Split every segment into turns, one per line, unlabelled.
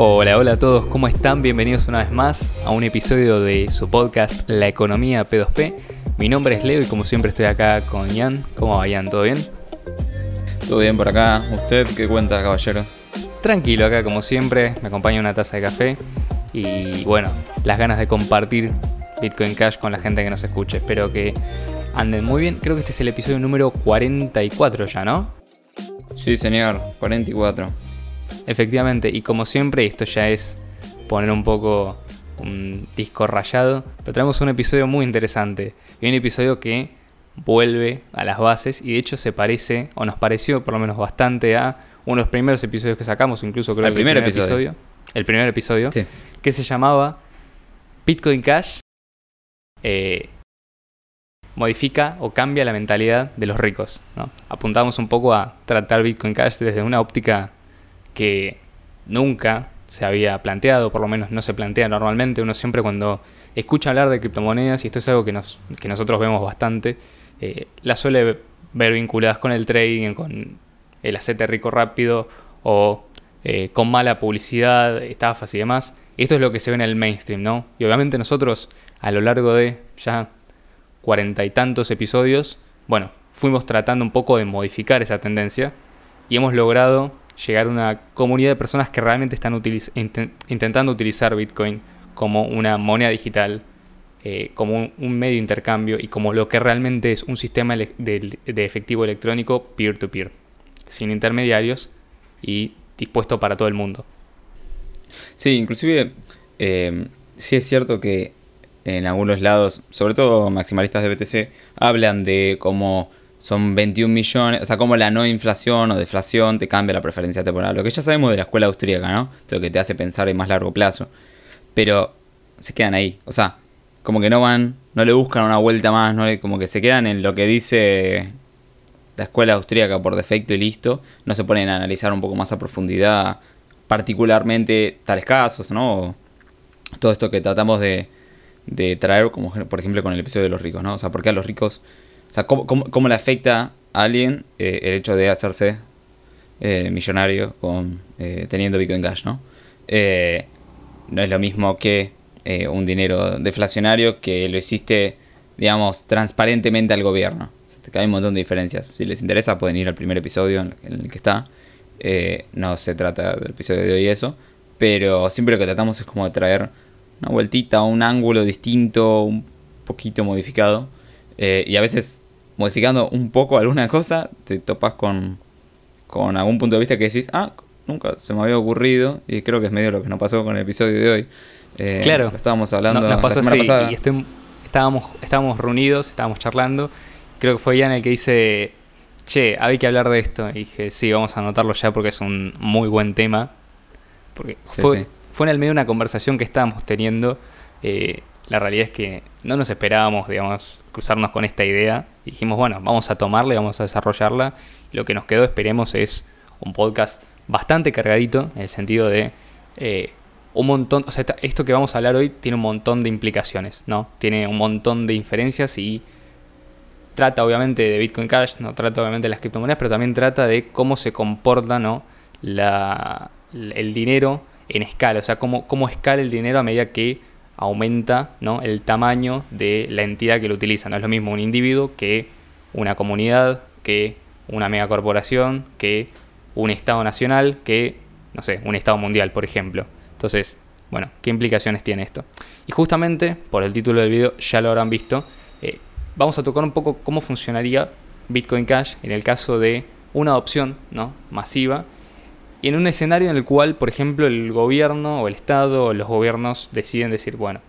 Hola, hola a todos, ¿cómo están? Bienvenidos una vez más a un episodio de su podcast La Economía P2P. Mi nombre es Leo y como siempre estoy acá con Ian. ¿Cómo va Ian? ¿Todo bien?
Todo bien por acá. ¿Usted qué cuenta, caballero?
Tranquilo acá como siempre, me acompaña una taza de café y bueno, las ganas de compartir Bitcoin Cash con la gente que nos escuche. Espero que anden muy bien. Creo que este es el episodio número 44 ya, ¿no?
Sí, señor, 44.
Efectivamente, y como siempre, esto ya es poner un poco un disco rayado, pero traemos un episodio muy interesante. Y un episodio que vuelve a las bases y de hecho se parece, o nos pareció por lo menos bastante a uno de los primeros episodios que sacamos, incluso creo
Al
que el
primer episodio.
El primer episodio,
Sí.
que se llamaba Bitcoin Cash eh, modifica o cambia la mentalidad de los ricos. ¿no? Apuntamos un poco a tratar Bitcoin Cash desde una óptica que nunca se había planteado, por lo menos no se plantea normalmente. Uno siempre cuando escucha hablar de criptomonedas, y esto es algo que, nos, que nosotros vemos bastante, eh, las suele ver vinculadas con el trading, con el hacerte rico rápido o eh, con mala publicidad, estafas y demás. Esto es lo que se ve en el mainstream, ¿no? Y obviamente nosotros a lo largo de ya cuarenta y tantos episodios, bueno, fuimos tratando un poco de modificar esa tendencia y hemos logrado llegar a una comunidad de personas que realmente están intentando utilizar Bitcoin como una moneda digital, eh, como un, medio de intercambio y como lo que realmente es un sistema de efectivo electrónico peer-to-peer, sin intermediarios y dispuesto para todo el mundo.
Sí, inclusive eh, sí es cierto que en algunos lados, sobre todo maximalistas de BTC, hablan de cómo son 21 millones, o sea, cómo la no inflación o deflación te cambia la preferencia temporal. Lo que ya sabemos de la escuela austríaca, ¿no? Lo que te hace pensar en más largo plazo. Pero se quedan ahí, o sea, como que no van, no le buscan una vuelta más, no como que se quedan en lo que dice la escuela austríaca por defecto y listo, no se ponen a analizar un poco más a profundidad, particularmente tales casos, ¿no? Todo esto que tratamos de, de traer, como por ejemplo con el episodio de los ricos, ¿no? O sea, ¿por qué a los ricos, o sea, cómo, cómo- cómo le afecta a alguien eh, el hecho de hacerse eh, millonario con eh, teniendo Bitcoin Cash, ¿no? Eh, no es lo mismo que un dinero deflacionario que lo hiciste, digamos, transparentemente al gobierno. O hay un montón de diferencias. Si les interesa, pueden ir al primer episodio en el que está. No se trata del episodio de hoy eso, pero siempre lo que tratamos es como de traer una vueltita, un ángulo distinto, un poquito modificado. Eh, y a veces, modificando un poco alguna cosa, te topas con, con algún punto de vista que decís, ah, nunca se me había ocurrido. Y creo que es medio lo que nos pasó con el episodio de hoy. Eh,
Claro.
lo estábamos hablando
No- nos pasó
la semana pasada.
y estoy- estábamos, estábamos reunidos, estábamos charlando. Creo que fue Ian el que dice, che, hay que hablar de esto. Y dije, sí, vamos a anotarlo ya porque es un muy buen tema. Porque
Sí,
fue,
sí.
fue en el medio de una conversación que estábamos teniendo. eh, la realidad es que no nos esperábamos, digamos, cruzarnos con esta idea. Y dijimos, bueno, vamos a tomarla y vamos a desarrollarla. Lo que nos quedó, esperemos, es un podcast bastante cargadito, en el sentido de eh, un montón, o sea, esto que vamos a hablar hoy tiene un montón de implicaciones, ¿no? Tiene un montón de inferencias y trata obviamente de Bitcoin Cash, no trata obviamente de las criptomonedas, pero también trata de cómo se comporta, ¿no? La, el dinero en escala, o sea, cómo, cómo escala el dinero a medida que aumenta, ¿no? El tamaño de la entidad que lo utiliza. No es lo mismo un individuo que una comunidad, que una megacorporación, que un Estado nacional, que, no sé, un Estado mundial, por ejemplo. Entonces, bueno, ¿qué implicaciones tiene esto? Y justamente, por el título del video, ya lo habrán visto, eh, vamos a tocar un poco cómo funcionaría Bitcoin Cash en el caso de una adopción ¿no? masiva y en un escenario en el cual, por ejemplo, el gobierno o el Estado o los gobiernos deciden decir, bueno,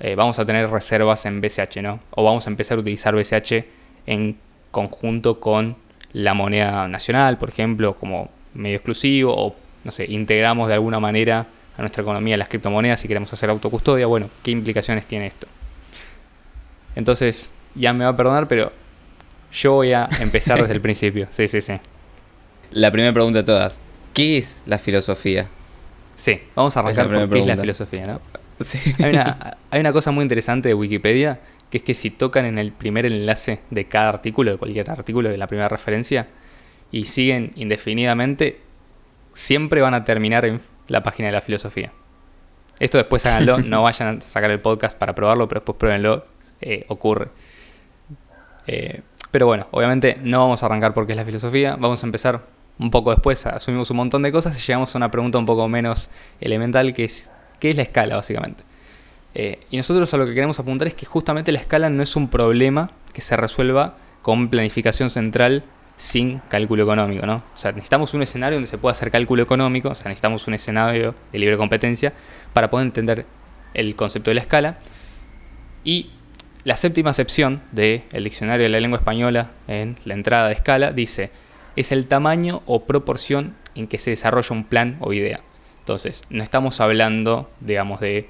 eh, vamos a tener reservas en BCH, ¿no? O vamos a empezar a utilizar BCH en conjunto con la moneda nacional, por ejemplo, como medio exclusivo, o no sé, integramos de alguna manera a nuestra economía las criptomonedas si queremos hacer autocustodia. Bueno, ¿qué implicaciones tiene esto? Entonces, ya me va a perdonar, pero yo voy a empezar desde el principio. Sí, sí, sí.
La primera pregunta de todas. ¿Qué es la filosofía?
Sí, vamos a arrancar con qué es la filosofía, ¿no?
Sí.
Hay una, hay una cosa muy interesante de Wikipedia, que es que si tocan en el primer enlace de cada artículo, de cualquier artículo, de la primera referencia, y siguen indefinidamente, siempre van a terminar en la página de la filosofía. Esto después háganlo, no vayan a sacar el podcast para probarlo, pero después pruébenlo, eh, ocurre. Eh, pero bueno, obviamente no vamos a arrancar porque es la filosofía, vamos a empezar un poco después, asumimos un montón de cosas y llegamos a una pregunta un poco menos elemental que es, ¿qué es la escala básicamente? Eh, y nosotros a lo que queremos apuntar es que justamente la escala no es un problema que se resuelva con planificación central sin cálculo económico, ¿no? O sea, necesitamos un escenario donde se pueda hacer cálculo económico, o sea, necesitamos un escenario de libre competencia para poder entender el concepto de la escala. Y la séptima acepción del diccionario de la lengua española en la entrada de escala dice, es el tamaño o proporción en que se desarrolla un plan o idea. Entonces, no estamos hablando, digamos, de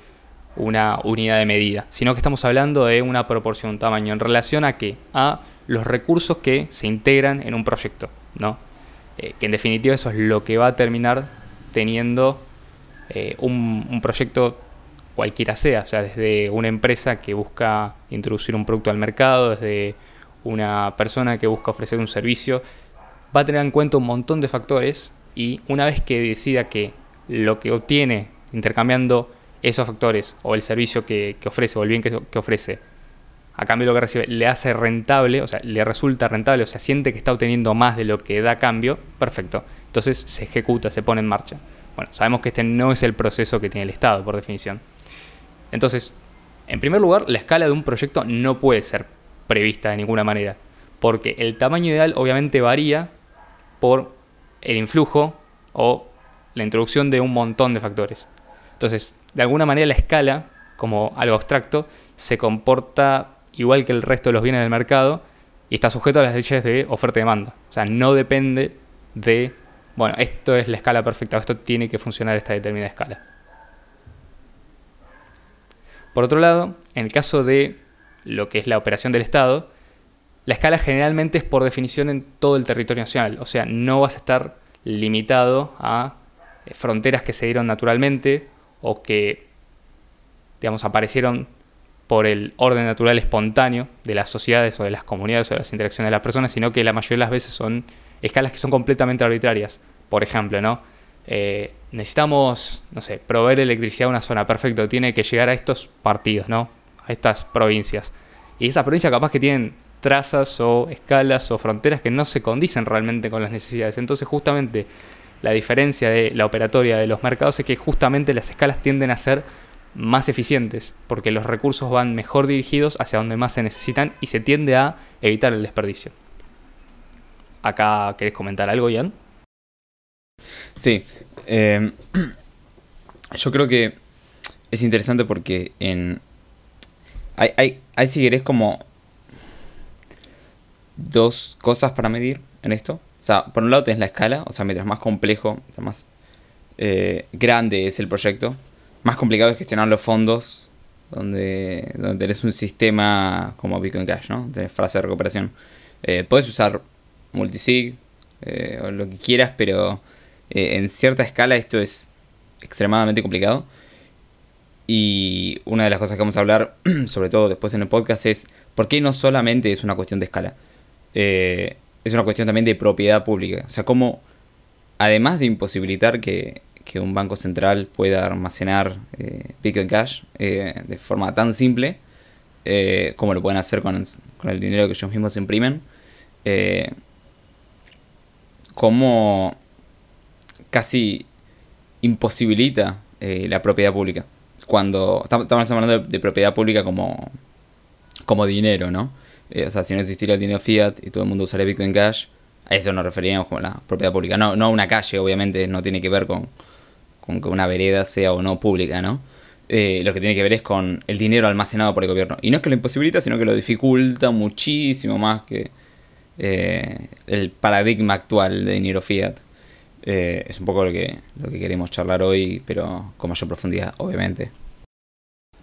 una unidad de medida, sino que estamos hablando de una proporción, un tamaño en relación a qué? A los recursos que se integran en un proyecto, ¿no? Eh, que en definitiva eso es lo que va a terminar teniendo eh, un, un, proyecto cualquiera sea, o sea, desde una empresa que busca introducir un producto al mercado, desde una persona que busca ofrecer un servicio, va a tener en cuenta un montón de factores y una vez que decida que lo que obtiene intercambiando esos factores o el servicio que, ofrece o el bien que, que, ofrece, a cambio de lo que recibe, le hace rentable, o sea, le resulta rentable, o sea, siente que está obteniendo más de lo que da cambio, perfecto. Entonces se ejecuta, se pone en marcha. Bueno, sabemos que este no es el proceso que tiene el Estado, por definición. Entonces, en primer lugar, la escala de un proyecto no puede ser prevista de ninguna manera, porque el tamaño ideal obviamente varía por el influjo o la introducción de un montón de factores. Entonces, de alguna manera la escala, como algo abstracto, se comporta igual que el resto de los bienes del mercado y está sujeto a las leyes de oferta y demanda. O sea, no depende de, bueno, esto es la escala perfecta, esto tiene que funcionar esta determinada escala. Por otro lado, en el caso de lo que es la operación del Estado, la escala generalmente es por definición en todo el territorio nacional, o sea, no vas a estar limitado a eh, fronteras que se dieron naturalmente o que, digamos, aparecieron por el orden natural espontáneo de las sociedades o de las comunidades o de las interacciones de las personas, sino que la mayoría de las veces son escalas que son completamente arbitrarias. Por ejemplo, ¿no? Eh, necesitamos, no sé, proveer electricidad a una zona, perfecto, tiene que llegar a estos partidos, ¿no? A estas provincias. Y esas provincias capaz que tienen trazas o escalas o fronteras que no se condicen realmente con las necesidades. Entonces justamente la diferencia de la operatoria de los mercados es que justamente las escalas tienden a ser más eficientes porque los recursos van mejor dirigidos hacia donde más se necesitan y se tiende a evitar el desperdicio. ¿Acá querés comentar algo, Ian?
Sí. Eh, yo creo que es interesante porque en... Hay, hay, hay si querés como dos cosas para medir en esto. O sea, por un lado tenés la escala, o sea, mientras más complejo, más eh, grande es el proyecto, más complicado es gestionar los fondos, donde, donde tenés un sistema como Bitcoin Cash, ¿no? Tenés frase de recuperación. Eh, puedes usar multisig eh, o lo que quieras, pero en cierta escala esto es extremadamente complicado. Y una de las cosas que vamos a hablar, sobre todo después en el podcast, es por qué no solamente es una cuestión de escala. Eh, es una cuestión también de propiedad pública. O sea, cómo, además de imposibilitar que, un banco central pueda almacenar eh, Bitcoin Cash eh, de forma tan simple, como lo pueden hacer con, el dinero que ellos mismos imprimen, cómo casi imposibilita la propiedad pública. Cuando estamos hablando de, de propiedad pública como, como dinero, ¿no? Eh, o sea, si no existiera el dinero fiat y todo el mundo usaría Bitcoin Cash, a eso nos referíamos como la propiedad pública. No, no una calle, obviamente, no tiene que ver con, que una vereda sea o no pública, ¿no? Eh, lo que tiene que ver es con el dinero almacenado por el gobierno. Y no es que lo imposibilita, sino que lo dificulta muchísimo más que eh, el paradigma actual de dinero fiat. es un poco lo que, lo que queremos charlar hoy, pero con mayor profundidad, obviamente.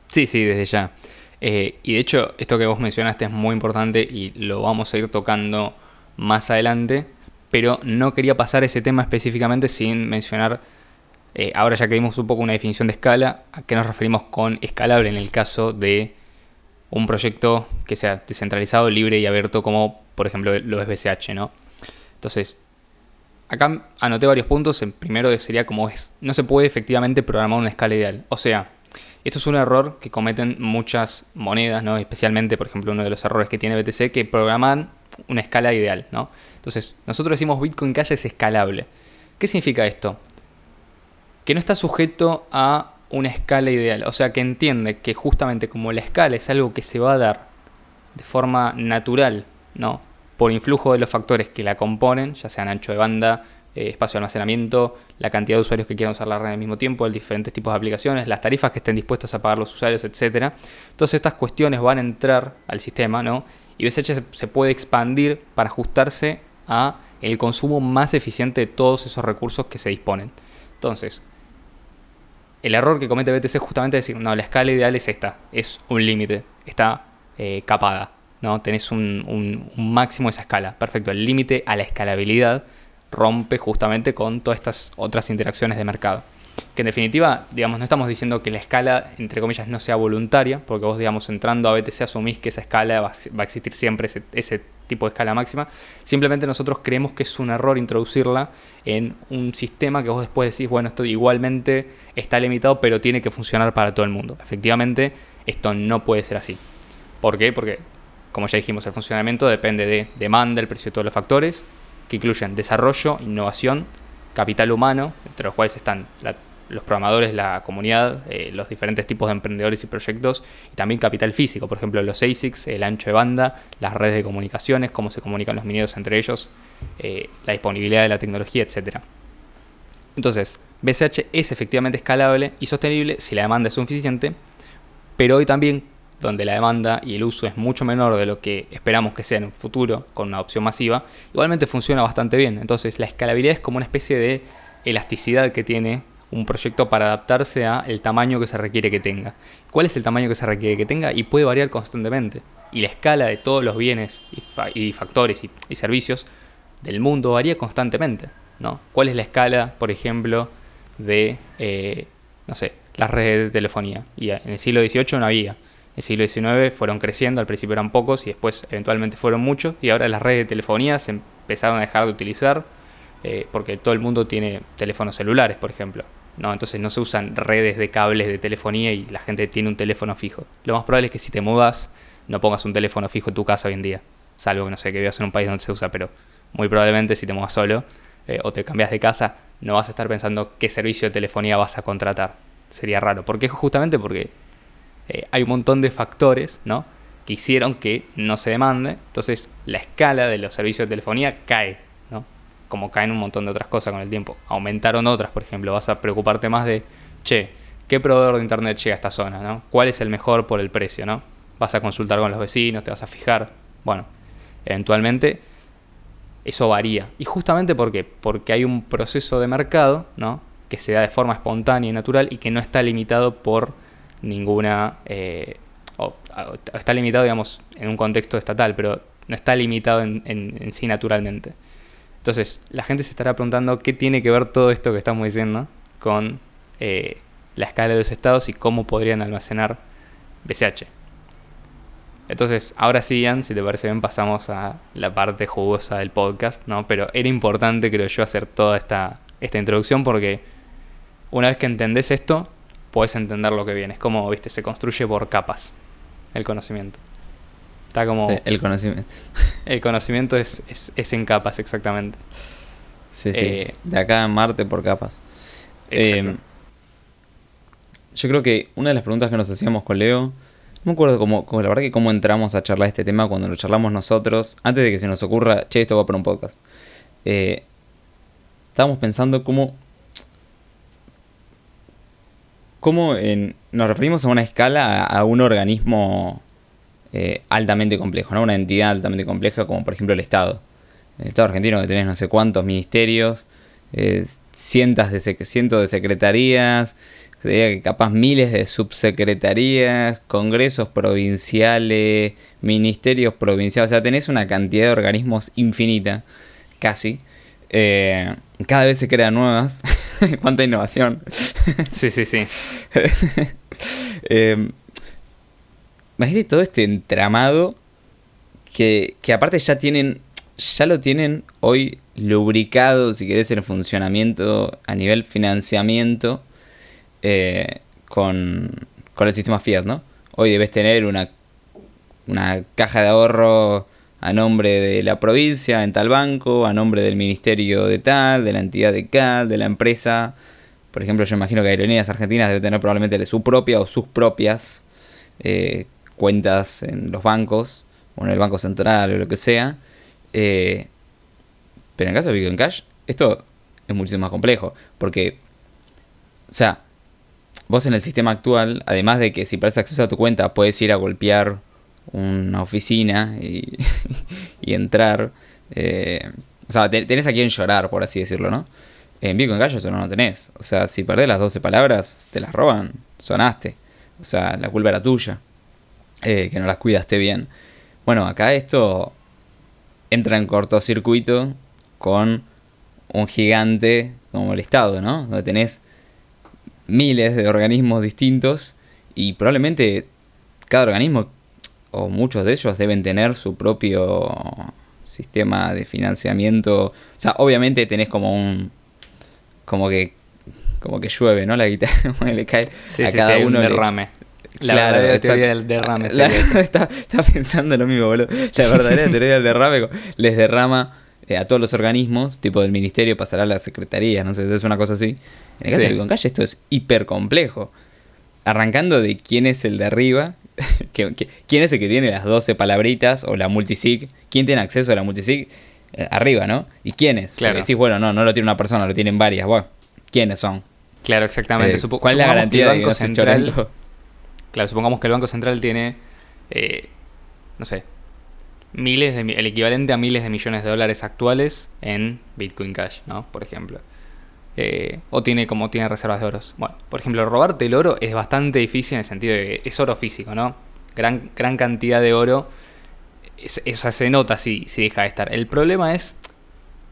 Sí, sí, desde ya. Eh, y de hecho, esto que vos mencionaste es muy importante y lo vamos a ir tocando más adelante, pero no quería pasar ese tema específicamente sin mencionar, eh, ahora ya que dimos un poco una definición de escala, a qué nos referimos con escalable en el caso de un proyecto que sea descentralizado, libre y abierto como por ejemplo los BCH, ¿no? Entonces, acá anoté varios puntos. El primero sería como es, no se puede efectivamente programar una escala ideal. O sea, esto es un error que cometen muchas monedas, ¿no? Especialmente, por ejemplo, uno de los errores que tiene BTC, que programan una escala ideal, ¿no? Entonces, nosotros decimos Bitcoin Cash es escalable. ¿Qué significa esto? Que no está sujeto a una escala ideal. O sea, que entiende que justamente como la escala es algo que se va a dar de forma natural, ¿no? Por influjo de los factores que la componen, ya sean ancho de banda, eh, espacio de almacenamiento, la cantidad de usuarios que quieran usar la red al mismo tiempo, el diferentes tipos de aplicaciones, las tarifas que estén dispuestos a pagar los usuarios, etc. Todas estas cuestiones van a entrar al sistema, ¿no? Y BSH se puede expandir para ajustarse a el consumo más eficiente de todos esos recursos que se disponen. Entonces, el error que comete BTC es justamente decir, no, la escala ideal es esta, es un límite, está eh, capada, ¿no? Tenés un, un máximo de esa escala. Perfecto, el límite a la escalabilidad rompe justamente con todas estas otras interacciones de mercado. Que en definitiva, digamos, no estamos diciendo que la escala, entre comillas, no sea voluntaria, porque vos, digamos, entrando a BTC asumís que esa escala va, a existir siempre, ese, tipo de escala máxima. Simplemente nosotros creemos que es un error introducirla en un sistema que vos después decís, bueno, esto igualmente está limitado, pero tiene que funcionar para todo el mundo. Efectivamente, esto no puede ser así. ¿Por qué? Porque, como ya dijimos, el funcionamiento depende de demanda, el precio de todos los factores, que incluyen desarrollo, innovación, capital humano, entre los cuales están los programadores, la comunidad, eh, los diferentes tipos de emprendedores y proyectos, y también capital físico, por ejemplo los ASICs, el ancho de banda, las redes de comunicaciones, cómo se comunican los mineros entre ellos, eh, la disponibilidad de la tecnología, etc. Entonces, BCH es efectivamente escalable y sostenible si la demanda es suficiente, pero hoy también donde la demanda y el uso es mucho menor de lo que esperamos que sea en un futuro con una opción masiva, igualmente funciona bastante bien. Entonces la escalabilidad es como una especie de elasticidad que tiene un proyecto para adaptarse a el tamaño que se requiere que tenga. ¿Cuál es el tamaño que se requiere que tenga? Y puede variar constantemente. Y la escala de todos los bienes y, factores y, servicios del mundo varía constantemente. ¿no? ¿Cuál es la escala, por ejemplo, de, eh, no sé, las redes de telefonía? Y en el siglo XVIII no había el siglo XIX fueron creciendo, al principio eran pocos y después eventualmente fueron muchos y ahora las redes de telefonía se empezaron a dejar de utilizar eh, porque todo el mundo tiene teléfonos celulares, por ejemplo. ¿no? Entonces no se usan redes de cables de telefonía y la gente tiene un teléfono fijo. Lo más probable es que si te mudas no pongas un teléfono fijo en tu casa hoy en día, salvo que no sé, que vivas en un país donde se usa, pero muy probablemente si te mudas solo eh, o te cambias de casa no vas a estar pensando qué servicio de telefonía vas a contratar. Sería raro. ¿Por qué? Justamente porque eh, hay un montón de factores ¿no? que hicieron que no se demande. Entonces la escala de los servicios de telefonía cae, ¿no? como caen un montón de otras cosas con el tiempo. Aumentaron otras, por ejemplo, vas a preocuparte más de, che, ¿qué proveedor de internet llega a esta zona? ¿no? ¿Cuál es el mejor por el precio? ¿no? Vas a consultar con los vecinos, te vas a fijar. Bueno, eventualmente eso varía. ¿Y justamente por qué? Porque hay un proceso de mercado ¿no? que se da de forma espontánea y natural y que no está limitado por ninguna... Eh, está limitado, digamos, en un contexto estatal, pero no está limitado en, sí naturalmente. Entonces, la gente se estará preguntando qué tiene que ver todo esto que estamos diciendo con eh, la escala de los estados y cómo podrían almacenar BCH. Entonces, ahora sí, Ian, si te parece bien, pasamos a la parte jugosa del podcast, ¿no? Pero era importante, creo yo, hacer toda esta, esta introducción porque una vez que entendés esto, puedes entender lo que viene. Es como, viste, se construye por capas el conocimiento. Está como...
el conocimiento.
El conocimiento es, es, en capas, exactamente.
Sí, sí. Eh, de acá en Marte por capas. Eh, yo creo que una de las preguntas que nos hacíamos con Leo, no me acuerdo cómo, la verdad que cómo entramos a charlar este tema cuando lo charlamos nosotros, antes de que se nos ocurra, che, esto va para un podcast. Eh, estábamos pensando cómo ¿Cómo nos referimos a una escala a, un organismo eh, altamente complejo, ¿no? Una entidad altamente compleja como por ejemplo el Estado. El Estado argentino que tenés no sé cuántos ministerios, eh, cientos, de cientos de secretarías, capaz miles de subsecretarías, congresos provinciales, ministerios provinciales, o sea, tenés una cantidad de organismos infinita, casi. Eh, cada vez se crean nuevas. Cuánta innovación.
sí, sí, sí.
eh, imagínate todo este entramado que, que aparte ya tienen, ya lo tienen hoy lubricado, si querés, el funcionamiento a nivel financiamiento eh, con, con el sistema Fiat, ¿no? Hoy debes tener una, una caja de ahorro a nombre de la provincia en tal banco, a nombre del ministerio de tal, de la entidad de tal, de la empresa. Por ejemplo, yo imagino que Aerolíneas Argentinas debe tener probablemente su propia o sus propias eh, cuentas en los bancos, o en el Banco Central o lo que sea. Eh, pero en el caso de Bitcoin Cash, esto es muchísimo más complejo. Porque, o sea, vos en el sistema actual, además de que si perdés acceso a tu cuenta, puedes ir a golpear una oficina y, entrar. Eh, o sea, tenés a quien llorar, por así decirlo, ¿no? En Bitcoin Cash eso no lo tenés. O sea, si perdés las 12 palabras, te las roban, sonaste. O sea, la culpa era tuya. Eh, que no las cuidaste bien. Bueno, acá esto entra en cortocircuito con un gigante como el Estado, ¿no? Donde tenés miles de organismos distintos y probablemente cada organismo o muchos de ellos deben tener su propio sistema de financiamiento. O sea, obviamente tenés como un como que como que llueve, ¿no? La guitarra le cae
a cada uno un derrame. La verdadera teoría del derrame.
está, pensando lo mismo, boludo. La verdadera teoría del derrame les derrama eh, a todos los organismos, tipo del ministerio pasará a la secretaría, no sé, es una cosa así. En el caso de Cash esto es hiper complejo. Arrancando de quién es el de arriba, quién es el que tiene las 12 palabritas o la multisig, quién tiene acceso a la multisig eh, arriba, ¿no? ¿Y quiénes? Claro. Porque decís, bueno, no, no lo tiene una persona, lo tienen varias. Bueno, ¿quiénes son?
Claro, exactamente.
Eh, ¿Cuál es la garantía de que Central,
Claro, supongamos que el Banco Central tiene, eh, no sé, miles de, el equivalente a miles de millones de dólares actuales en Bitcoin Cash, ¿no? Por ejemplo. Eh, o tiene como tiene reservas de oros. Bueno, por ejemplo, robarte el oro es bastante difícil en el sentido de que es oro físico, ¿no? Gran, gran cantidad de oro. eso se nota si, si deja de estar. El problema es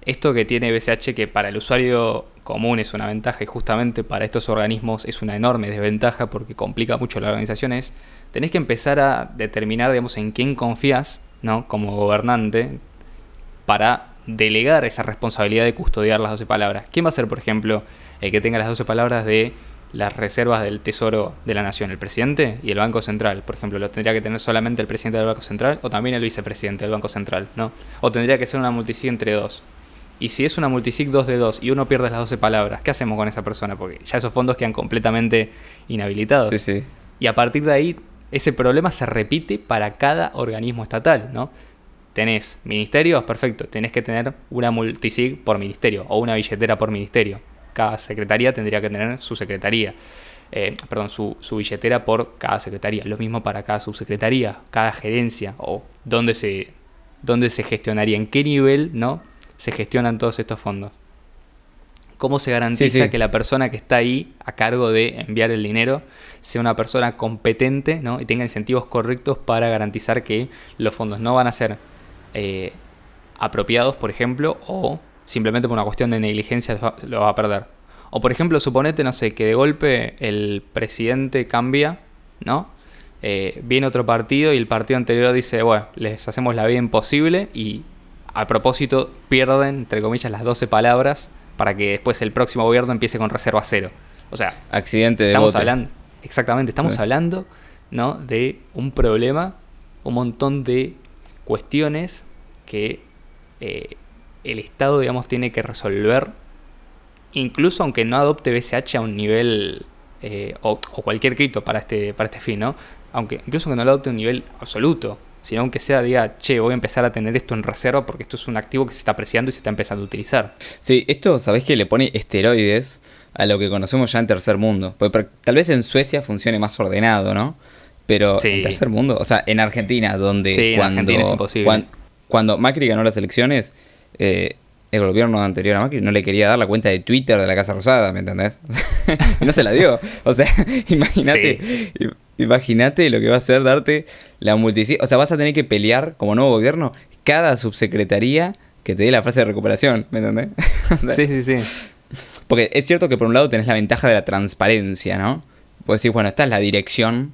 esto que tiene BCH que para el usuario común es una ventaja y justamente para estos organismos es una enorme desventaja porque complica mucho la organización es tenés que empezar a determinar digamos en quién confías ¿no? como gobernante para delegar esa responsabilidad de custodiar las 12 palabras. ¿Quién va a ser, por ejemplo, el que tenga las 12 palabras de las reservas del Tesoro de la Nación? ¿El presidente y el Banco Central? Por ejemplo, ¿lo tendría que tener solamente el presidente del Banco Central o también el vicepresidente del Banco Central? ¿no? ¿O tendría que ser una multisig entre dos? Y si es una multisig 2 de 2 y uno pierde las 12 palabras, ¿qué hacemos con esa persona? Porque ya esos fondos quedan completamente inhabilitados.
Sí, sí.
Y a partir de ahí, ese problema se repite para cada organismo estatal, ¿no? Tenés ministerios, perfecto, tenés que tener una multisig por ministerio o una billetera por ministerio. Cada secretaría tendría que tener su secretaría. Eh, perdón, su, su, billetera por cada secretaría. Lo mismo para cada subsecretaría, cada gerencia o dónde se, dónde se gestionaría, en qué nivel, ¿no? se gestionan todos estos fondos. ¿Cómo se garantiza que la persona que está ahí a cargo de enviar el dinero sea una persona competente ¿no? y tenga incentivos correctos para garantizar que los fondos no van a ser eh, apropiados, por ejemplo, o simplemente por una cuestión de negligencia lo va a perder? O por ejemplo, suponete, no sé, que de golpe el presidente cambia, ¿no? Eh, viene otro partido y el partido anterior dice, bueno, les hacemos la vida imposible y a propósito pierden, entre comillas, las 12 palabras para que después el próximo gobierno empiece con reserva cero. O sea,
accidente de
estamos hablando exactamente, estamos hablando, ¿no? de un problema, un montón de cuestiones que eh, el Estado, digamos, tiene que resolver, incluso aunque no adopte BCH a un nivel eh, o, cualquier cripto para este, para este fin, ¿no? Aunque incluso aunque no lo adopte a un nivel absoluto, sino aunque sea diga, che, voy a empezar a tener esto en reserva porque esto es un activo que se está apreciando y se está empezando a utilizar.
Sí, esto, ¿sabés que le pone esteroides a lo que conocemos ya en tercer mundo? Porque, tal vez en Suecia funcione más ordenado, ¿no? Pero en tercer mundo, o sea, en Argentina, donde cuando, cuando, Macri ganó las elecciones, eh, el gobierno anterior a Macri no le quería dar la cuenta de Twitter de la Casa Rosada, ¿me entendés? no se la dio. O sea, imagínate. Imagínate lo que va a ser darte la multisig. O sea, vas a tener que pelear como nuevo gobierno cada subsecretaría que te dé la frase de recuperación, ¿me entendés?
sí, sí, sí.
Porque es cierto que por un lado tenés la ventaja de la transparencia, ¿no? Puedes decir, bueno, esta es la dirección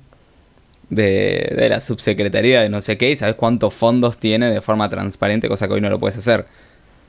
de, de la subsecretaría de no sé qué y sabes cuántos fondos tiene de forma transparente, cosa que hoy no lo puedes hacer.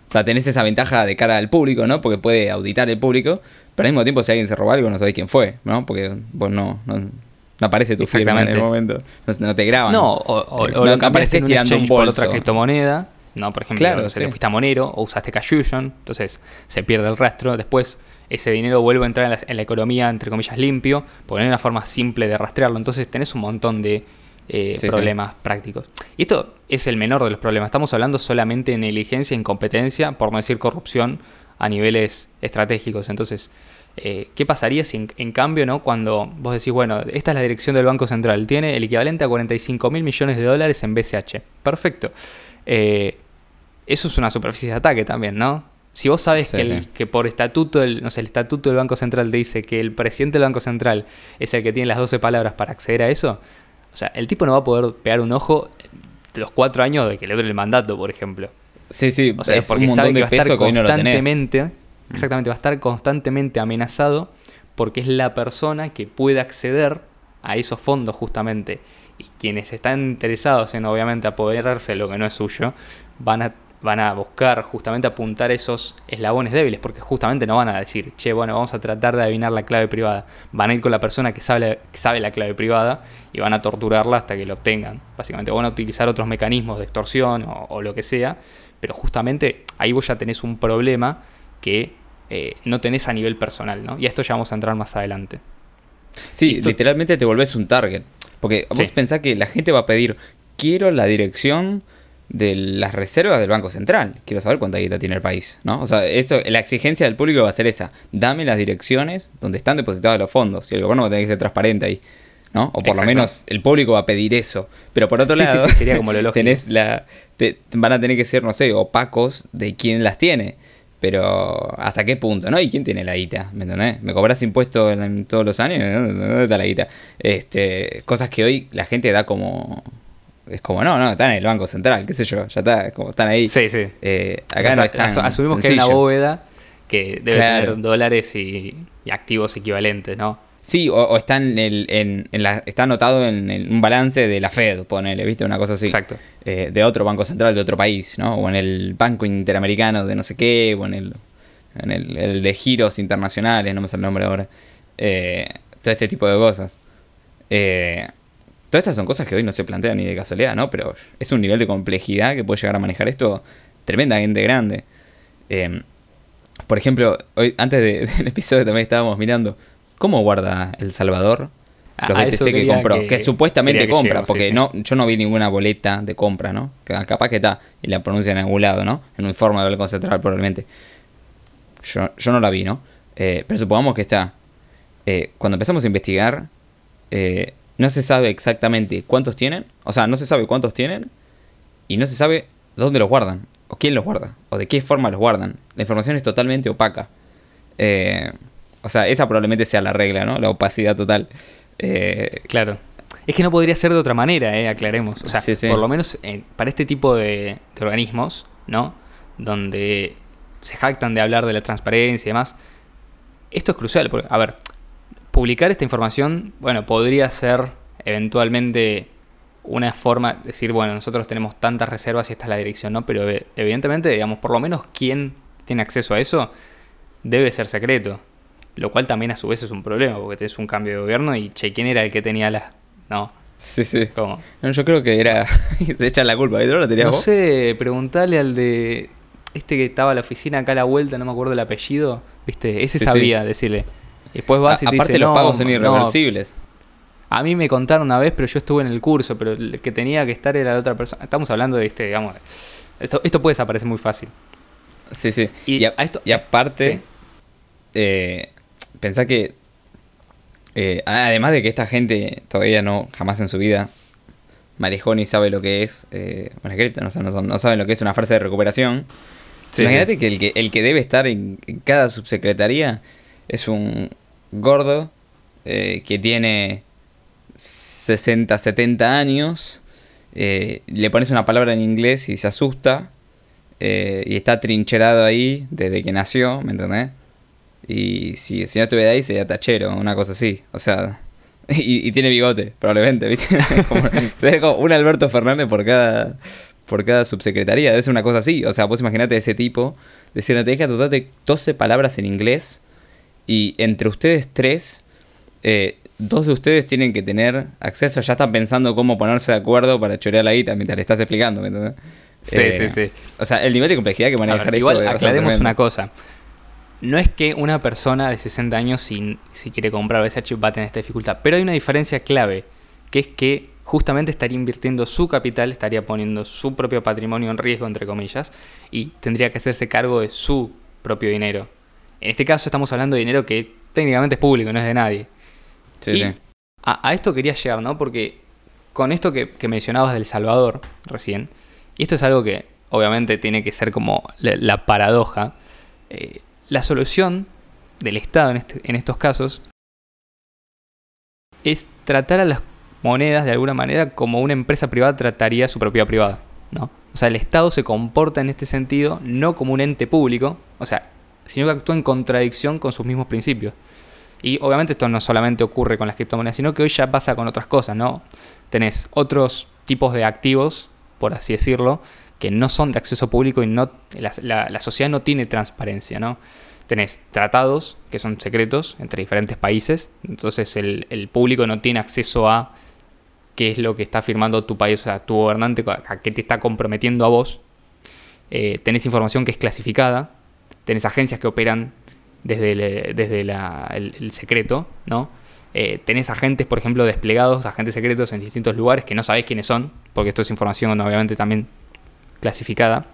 O sea, tenés esa ventaja de cara al público, ¿no? Porque puede auditar el público, pero al mismo tiempo si alguien se roba algo no sabés quién fue, ¿no? Porque vos no, no, no aparece tu firma en el momento, no, te graban.
No, o, o,
Eh,
o
no
lo
apareces
tirando
tirando un
por
bolso.
otra criptomoneda. No, por ejemplo,
Claro,
se
sí.
te fuiste a Monero o usaste Cash Fusion, entonces se pierde el rastro. Después ese dinero vuelve a entrar en la, en la economía, entre comillas, limpio, porque no hay una forma simple de rastrearlo. Entonces tenés un montón de eh,
Sí,
problemas prácticos. Y esto es el menor de los problemas. Estamos hablando solamente de negligencia, incompetencia, por no decir corrupción, a niveles estratégicos. Entonces, eh, ¿qué pasaría si en, en cambio, no cuando vos decís, bueno, esta es la dirección del Banco Central, tiene el equivalente a 45 mil millones de dólares en BCH? Perfecto. Eh, eso es una superficie de ataque también, ¿no? Si vos sabes
Sí,
que, el-
sí.
que por estatuto, el, no sé, el estatuto del Banco Central te dice que el presidente del Banco Central es el que tiene las 12 palabras para acceder a eso, o sea, el tipo no va a poder pegar un ojo los cuatro años de que le dure el mandato, por ejemplo.
Sí, sí,
O sea,
es un
porque sabe
montón
que
de
va a estar
peso que hoy no lo tenés.
constantemente, exactamente, va a estar constantemente amenazado porque es la persona que puede acceder a esos fondos justamente. Y quienes están interesados en obviamente apoderarse de lo que no es suyo, van a, van a buscar justamente apuntar esos eslabones débiles, porque justamente no van a decir, che, bueno, vamos a tratar de adivinar la clave privada. Van a ir con la persona que sabe, que sabe la clave privada y van a torturarla hasta que lo obtengan. Básicamente van a utilizar otros mecanismos de extorsión o, o lo que sea, pero justamente ahí vos ya tenés un problema que eh, no tenés a nivel personal, ¿no? Y a esto ya vamos a entrar más adelante.
Sí,
Esto-
literalmente te volvés un target. Porque vos
Sí.
pensás que la gente va a pedir, quiero la dirección de las reservas del Banco Central. Quiero saber cuánta guita tiene el país, ¿no? O sea, esto, la exigencia del público va a ser esa. Dame las direcciones donde están depositados los fondos. Y el gobierno va a tener que ser transparente ahí, ¿no? O por lo menos el público va a pedir eso. Pero por otro
Sí,
lado,
sí, sería como lo
tenés la... te- van a tener que ser, no sé, opacos de quién las tiene. Pero, ¿hasta qué punto? ¿No? ¿Y quién tiene la guita? ¿Me entendés? ¿Me cobras impuestos en, en todos los años? ¿Dónde está la guita? Este, cosas que hoy la gente da como... Es como, no, no, están en el Banco Central, qué sé yo, ya está, como están ahí.
Sí, sí.
Eh,
O
acá
sea,
no
sa-
es tan
asu- asumimos que hay una bóveda que debe
Claro.
tener dólares y, y activos equivalentes, ¿no?
Sí, o, o está, en el, en, en la, está anotado en el- un balance de la Fed, ponele, ¿viste? Una cosa así.
Exacto.
Eh, de otro banco central de otro país, ¿no? O en el Banco Interamericano de no sé qué, o en el, en el, el de giros internacionales, no me sale el nombre ahora. Eh, todo este tipo de cosas. Eh, todas estas son cosas que hoy no se plantean ni de casualidad, ¿no? Pero es un nivel de complejidad que puede llegar a manejar esto tremendamente grande. Eh, por ejemplo, hoy antes de- del episodio también estábamos mirando cómo guarda El Salvador los BTC que compró,
que-
que, supuestamente
que
compra, porque
sí.
no yo no vi ninguna boleta de compra, ¿no? Que Capaz que está y la pronuncian en algún lado, ¿no? En un informe del Banco Central probablemente. Yo, yo no la vi, ¿no? Eh, pero supongamos que está. Eh, cuando empezamos a investigar, eh, no se sabe exactamente cuántos tienen, o sea, no se sabe cuántos tienen y no se sabe dónde los guardan, o quién los guarda, o de qué forma los guardan. La información es totalmente opaca. Eh, o sea, esa probablemente sea la regla, ¿no? La opacidad total. Eh,
Claro. Es que no podría ser de otra manera, eh, aclaremos. O sea,
Sí, sí.
por lo menos eh, para este tipo de, de organismos, ¿no? Donde se jactan de hablar de la transparencia y demás, esto es crucial. Porque, a ver, publicar esta información, bueno, podría ser eventualmente una forma de decir, bueno, nosotros tenemos tantas reservas y esta es la dirección, ¿no? Pero eh, evidentemente, digamos, por lo menos quien tiene acceso a eso debe ser secreto. Lo cual también a su vez es un problema, porque tenés un cambio de gobierno y che, ¿quién era el que tenía la... No,
sí, sí.
¿cómo?
No, yo creo que era. Te echan la culpa. ¿No lo tenías
No
vos?
sé, preguntale al de... Este que estaba a la oficina acá a la vuelta, no me acuerdo el apellido, ¿viste? Ese
Sí,
sabía decirle. Después vas y
A-
te
aparte,
dice,
los
no,
pagos son
no,
irreversibles.
a mí me contaron una vez, pero yo estuve en el curso, pero el que tenía que estar era la otra persona. Estamos hablando de este, digamos... Esto, esto puede desaparecer muy fácil.
Sí, sí.
Y
Y, a-
a esto-
y aparte,
sí.
eh, pensá que. eh, además de que esta gente todavía no, jamás en su vida manejó ni sabe lo que es eh, una cripto, no, no, no saben lo que es una frase de recuperación.
Sí,
Imagínate
sí.
que el que el que debe estar en, en cada subsecretaría es un gordo eh, que tiene 60, 70 años. eh, le pones una palabra en inglés y se asusta. eh, y está trincherado ahí desde que nació, ¿me entendés? Y si, si no estuviera ahí sería tachero, una cosa así. O sea, y, y tiene bigote, probablemente, ¿viste? como, como un Alberto Fernández por cada por cada subsecretaría. Debe ser una cosa así. O sea, vos imaginate ese tipo. Decir, no tenés que tratar de 12 palabras en inglés. Y entre ustedes tres, eh, dos de ustedes tienen que tener acceso. Ya están pensando cómo ponerse de acuerdo para chorear la guita mientras le estás explicando. ¿me entendés?
Sí,
Eh,
sí, sí.
O sea, el nivel de complejidad que manejar
A ver,
esto
igual aclaremos una cosa. No es que una persona de 60 años, si, si quiere comprar ese chip, va a tener esta dificultad. Pero hay una diferencia clave, que es que justamente estaría invirtiendo su capital, estaría poniendo su propio patrimonio en riesgo, entre comillas, y tendría que hacerse cargo de su propio dinero. En este caso estamos hablando de dinero que técnicamente es público, no es de nadie.
Sí,
Y
sí.
A, a esto quería llegar, ¿no? Porque con esto que, que mencionabas del Salvador recién, y esto es algo que obviamente tiene que ser como la, la paradoja, eh, la solución del Estado en, este- en estos casos es tratar a las monedas de alguna manera como una empresa privada trataría su propiedad privada, ¿no? O sea, el Estado se comporta en este sentido no como un ente público, o sea, sino que actúa en contradicción con sus mismos principios. Y obviamente esto no solamente ocurre con las criptomonedas, sino que hoy ya pasa con otras cosas, ¿no? Tenés otros tipos de activos, por así decirlo, que no son de acceso público y no la, la- sociedad no tiene transparencia, ¿no? Tenés tratados que son secretos entre diferentes países, entonces el, el público no tiene acceso a qué es lo que está firmando tu país, o sea, tu gobernante, a qué te está comprometiendo a vos. Eh, tenés información que es clasificada, tenés agencias que operan desde el, desde el secreto, ¿no? Eh, tenés agentes, por ejemplo, desplegados, agentes secretos en distintos lugares que no sabés quiénes son, porque esto es información obviamente también clasificada.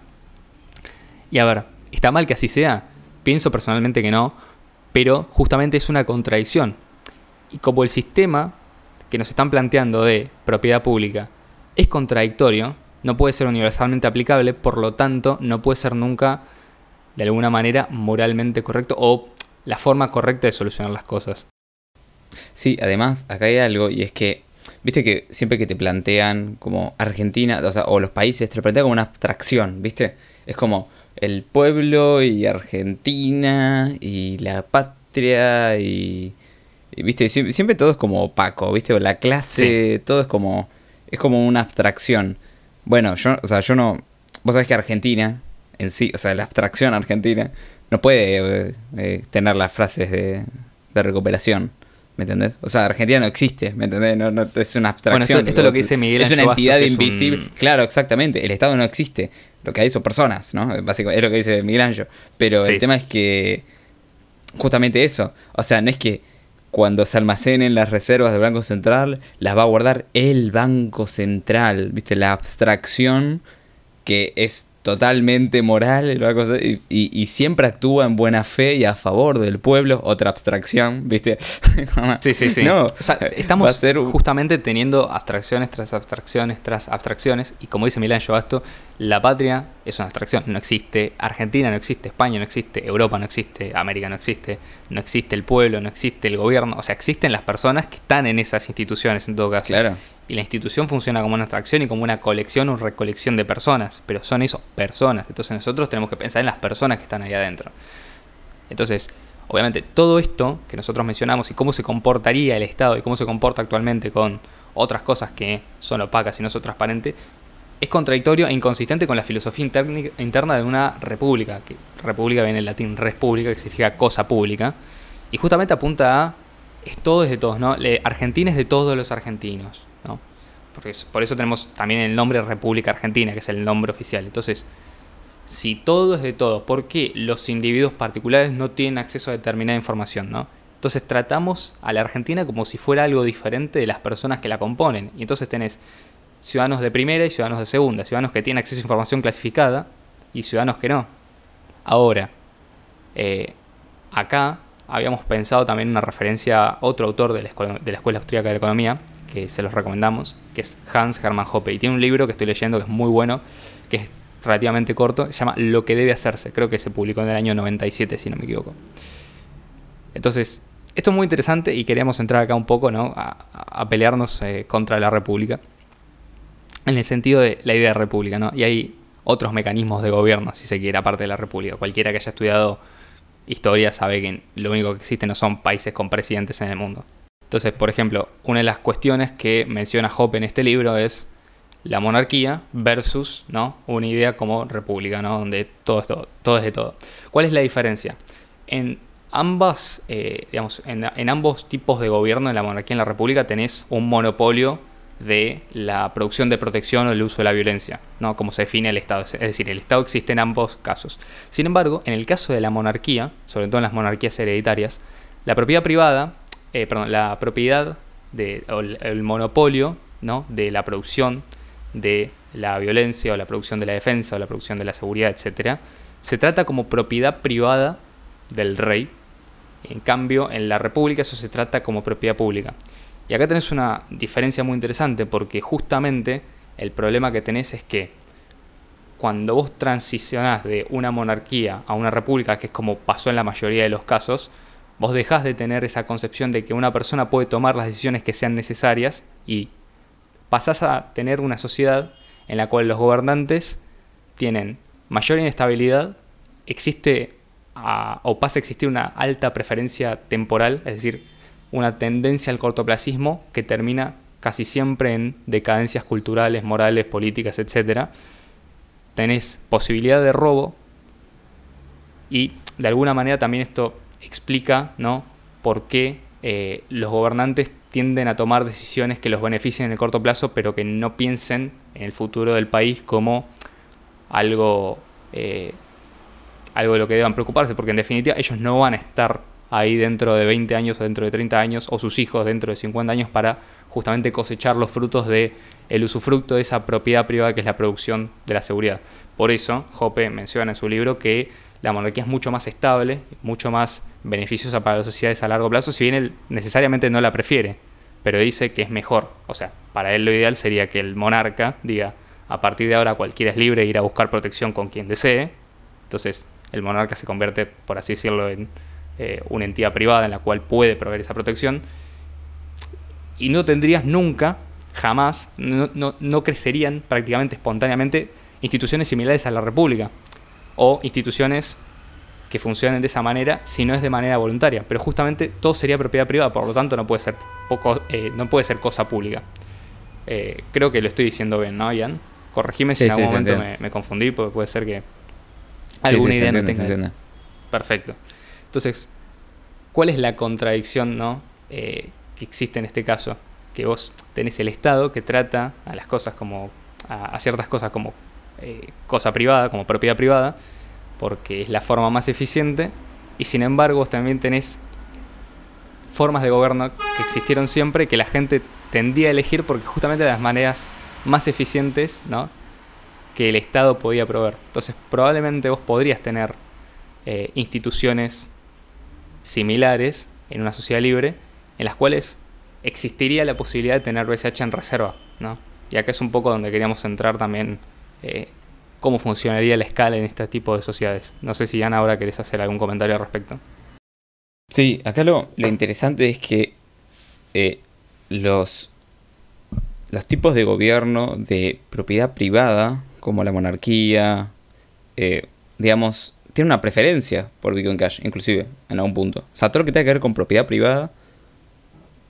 Y a ver, ¿está mal que así sea? Pienso personalmente que no, pero justamente es una contradicción. Y como el sistema que nos están planteando de propiedad pública es contradictorio, no puede ser universalmente aplicable, por lo tanto no puede ser nunca de alguna manera moralmente correcto o la forma correcta de solucionar las cosas.
Sí, además, acá hay algo, y es que, viste que siempre que te plantean como Argentina, o sea, o los países, te lo plantean como una abstracción, ¿viste? Es como el pueblo y Argentina y la patria y, y, viste, siempre, siempre todo es como opaco, ¿viste? O la clase, todo es como, es como una abstracción. Bueno, yo, o sea, yo no, vos sabés que Argentina, en sí, o sea, la abstracción argentina, no puede eh, eh, tener las frases de, de recuperación. ¿Me entendés? O sea, Argentina no existe, ¿me entendés? No, no, es una abstracción.
Bueno, esto- esto es lo que dice Miguel
Es una
Bastos,
entidad
un-
invisible. Claro, exactamente. El Estado no existe. Lo que hay son personas, ¿no? Básicamente, es lo que dice Miguel Ángel. Pero
Sí.
el tema es que. Justamente eso. O sea, no es que cuando se almacenen las reservas del Banco Central, las va a guardar el Banco Central. ¿Viste? La abstracción que es totalmente moral y, y- y siempre actúa en buena fe y a favor del pueblo. Otra abstracción, ¿viste?
Sí, sí, sí.
No,
o sea, estamos
a ser un-
justamente teniendo abstracciones tras abstracciones tras abstracciones. Y como dice Milán Basto, la patria es una abstracción. No existe Argentina, no existe España, no existe Europa, no existe América, no existe. No existe el pueblo, no existe el gobierno. O sea, existen las personas que están en esas instituciones en todo caso.
Claro.
Y la institución funciona como una abstracción y como una colección o recolección de personas. Pero son eso, personas. Entonces nosotros tenemos que pensar en las personas que están ahí adentro. Entonces, obviamente, todo esto que nosotros mencionamos y cómo se comportaría el Estado y cómo se comporta actualmente con otras cosas que son opacas y no son transparentes, es contradictorio e inconsistente con la filosofía interna de una república. Que república viene en latín res pública, que significa cosa pública. Y justamente apunta a. Es todo es de todos, ¿no? Argentina es de todos los argentinos, ¿no? Por eso tenemos también el nombre República Argentina, que es el nombre oficial. Entonces, si todo es de todos, ¿por qué los individuos particulares no tienen acceso a determinada información, no? Entonces tratamos a la Argentina como si fuera algo diferente de las personas que la componen. Y entonces tenés ciudadanos de primera y ciudadanos de segunda, ciudadanos que tienen acceso a información clasificada y ciudadanos que no. Ahora, eh, acá habíamos pensado también una referencia a otro autor de la, escuela, de Austríaca de la Economía, que se los recomendamos, que es Hans Hermann Hoppe. Y tiene un libro que estoy leyendo que es muy bueno, que es relativamente corto, se llama Lo que debe hacerse. Creo que se publicó en el año 97, si no me equivoco. Entonces, esto es muy interesante y queríamos entrar acá un poco ¿no? a, a pelearnos eh, contra la República. En el sentido de la idea de República, ¿no? Y hay otros mecanismos de gobierno, si se quiere, aparte de la República. Cualquiera que haya estudiado historia sabe que lo único que existe no son países con presidentes en el mundo. Entonces, por ejemplo, una de las cuestiones que menciona Hoppe en este libro es la monarquía versus ¿no? una idea como república, ¿no? donde todo es, todo, es de todo. ¿Cuál es la diferencia? En ambas, eh, digamos, en, ambos tipos de gobierno, en la monarquía y en la república, tenés un monopolio de la producción de protección o el uso de la violencia, ¿no? como se define el Estado. Es decir, el Estado existe en ambos casos. Sin embargo, en el caso de la monarquía, sobre todo en las monarquías hereditarias, la propiedad privada, eh, perdón, la propiedad de, o el, monopolio ¿no? de la producción de la violencia o la producción de la defensa o la producción de la seguridad, etc., se trata como propiedad privada del rey. En cambio, en la república eso se trata como propiedad pública. Y acá tenés una diferencia muy interesante porque justamente el problema que tenés es que cuando vos transicionás de una monarquía a una república, que es como pasó en la mayoría de los casos, vos dejás de tener esa concepción de que una persona puede tomar las decisiones que sean necesarias y pasás a tener una sociedad en la cual los gobernantes tienen mayor inestabilidad, existe o pasa a existir una alta preferencia temporal, es decir, una tendencia al cortoplacismo que termina casi siempre en decadencias culturales, morales, políticas, etc. Tenés posibilidad de robo y de alguna manera también esto explica ¿no? por qué eh, los gobernantes tienden a tomar decisiones que los beneficien en el corto plazo, pero que no piensen en el futuro del país como algo, eh, algo de lo que deban preocuparse, porque en definitiva ellos no van a estar ahí dentro de 20 años o dentro de 30 años, o sus hijos dentro de 50 años para justamente cosechar los frutos de el usufructo de esa propiedad privada que es la producción de la seguridad. Por eso, Jope menciona en su libro que la monarquía es mucho más estable, mucho más beneficiosa para las sociedades a largo plazo, si bien él necesariamente no la prefiere, pero dice que es mejor. O sea, para él lo ideal sería que el monarca diga, a partir de ahora cualquiera es libre de ir a buscar protección con quien desee. Entonces, el monarca se convierte, por así decirlo, en eh, una entidad privada en la cual puede proveer esa protección. Y no tendrías nunca, jamás, no, no crecerían prácticamente espontáneamente instituciones similares a la República o instituciones que funcionen de esa manera si no es de manera voluntaria. Pero justamente todo sería propiedad privada, por lo tanto no puede ser, poco, eh, no puede ser cosa pública. Eh, creo que lo estoy diciendo bien, ¿no, Ian? Corregime si en algún momento me, confundí, porque puede ser que alguna idea no tenga. Perfecto. Entonces, ¿cuál es la contradicción ¿no? Eh, que existe en este caso? Que vos tenés el Estado que trata a las cosas como. a, ciertas cosas como cosa privada, como propiedad privada, porque es la forma más eficiente, y sin embargo también tenés formas de gobierno que existieron siempre que la gente tendía a elegir porque justamente las maneras más eficientes ¿no? que el Estado podía proveer. Entonces probablemente vos podrías tener eh, instituciones similares en una sociedad libre en las cuales existiría la posibilidad de tener BSH en reserva. ¿no? Y acá es un poco donde queríamos entrar también eh, cómo funcionaría la escala en este tipo de sociedades. No sé si Ana ahora querés hacer algún comentario al respecto.
Sí, acá lo, interesante es que eh, los, los tipos de gobierno de propiedad privada, como la monarquía, eh, digamos, tienen una preferencia por Bitcoin Cash, inclusive, en algún punto. O sea, todo lo que tenga que ver con propiedad privada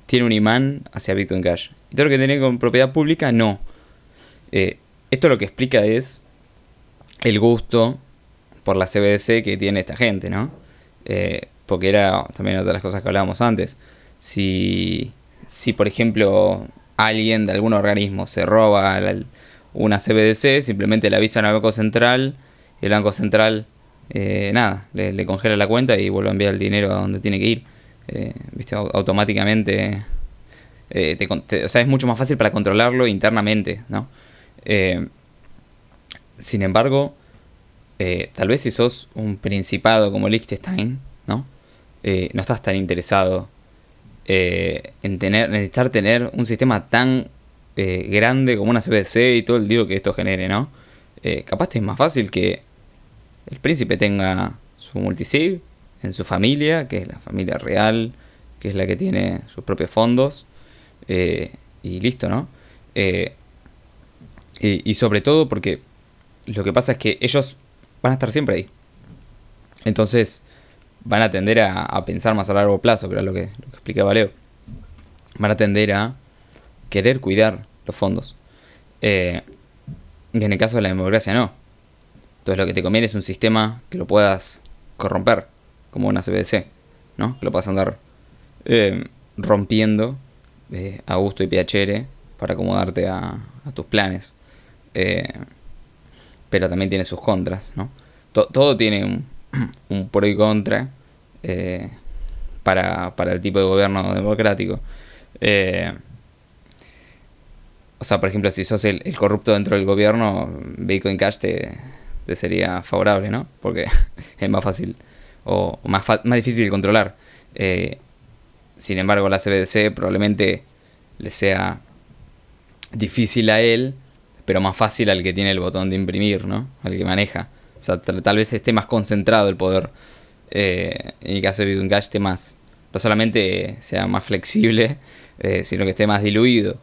tiene un imán hacia Bitcoin Cash. Y todo lo que tiene con propiedad pública, no. Eh, esto lo que explica es el gusto por la CBDC que tiene esta gente, ¿no? Eh, porque era también otra de las cosas que hablábamos antes. Si, si por ejemplo, alguien de algún organismo se roba una CBDC, simplemente le avisan al Banco Central y el Banco Central, eh, nada, le, congela la cuenta y vuelve a enviar el dinero a donde tiene que ir. Eh, ¿viste? Automáticamente. sea, es mucho más fácil para controlarlo internamente, ¿no? Sin embargo, eh, tal vez si sos un principado como Liechtenstein, ¿no? Eh, no estás tan interesado eh, en tener, necesitar tener un sistema tan grande como una CBDC y todo el lío que esto genere, ¿no? capaz que es más fácil que el príncipe tenga su multisig en su familia, que es la familia real, que es la que tiene sus propios fondos, y listo, ¿no? y sobre todo porque lo que pasa es que ellos van a estar siempre ahí. Entonces van a tender a, pensar más a largo plazo, que era lo que, lo explicaba Leo. Van a tender a querer cuidar los fondos. Eh, y en el caso de la democracia no. Entonces lo que te conviene es un sistema que lo puedas corromper, como una CBDC, ¿no? Que lo puedas andar eh, rompiendo eh, a gusto y piacere para acomodarte a, tus planes. pero también tiene sus contras, ¿no? todo tiene un, un pro y contra para, para, el tipo de gobierno democrático. O sea, por ejemplo, si sos el, corrupto dentro del gobierno, Bitcoin Cash te, sería favorable, ¿no? Porque es más fácil o más, más difícil de controlar. Eh, sin embargo, la CBDC probablemente le sea difícil a él, pero más fácil al que tiene el botón de imprimir, ¿no? Al que maneja. O sea, tal vez esté más concentrado el poder. Eh, en el caso de Bitcoin Cash esté más, no solamente sea más flexible, eh, sino que esté más diluido.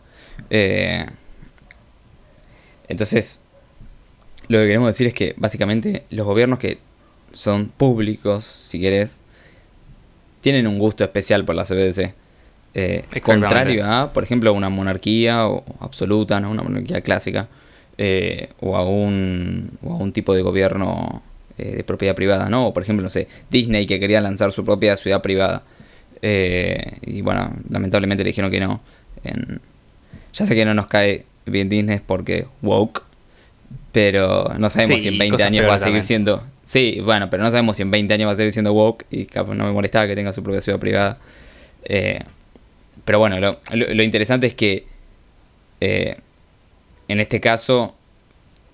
Entonces, lo que queremos decir es que básicamente los gobiernos que son públicos, si querés, tienen un gusto especial por la CBDC. Eh, contrario a, por ejemplo, una monarquía o, absoluta, ¿no? una monarquía clásica, eh, o, a un, o a un tipo de gobierno de propiedad privada, ¿no? O por ejemplo, no sé, Disney que quería lanzar su propia ciudad privada. y bueno, lamentablemente le dijeron que no. En, ya sé que no nos cae bien Disney porque woke, pero no sabemos si en 20 años va a seguir siendo. Sí, bueno, pero no sabemos si en 20 años va a seguir siendo woke y capaz no me molestaba que tenga su propia ciudad privada. Eh, pero bueno, lo, interesante es que eh, en este caso,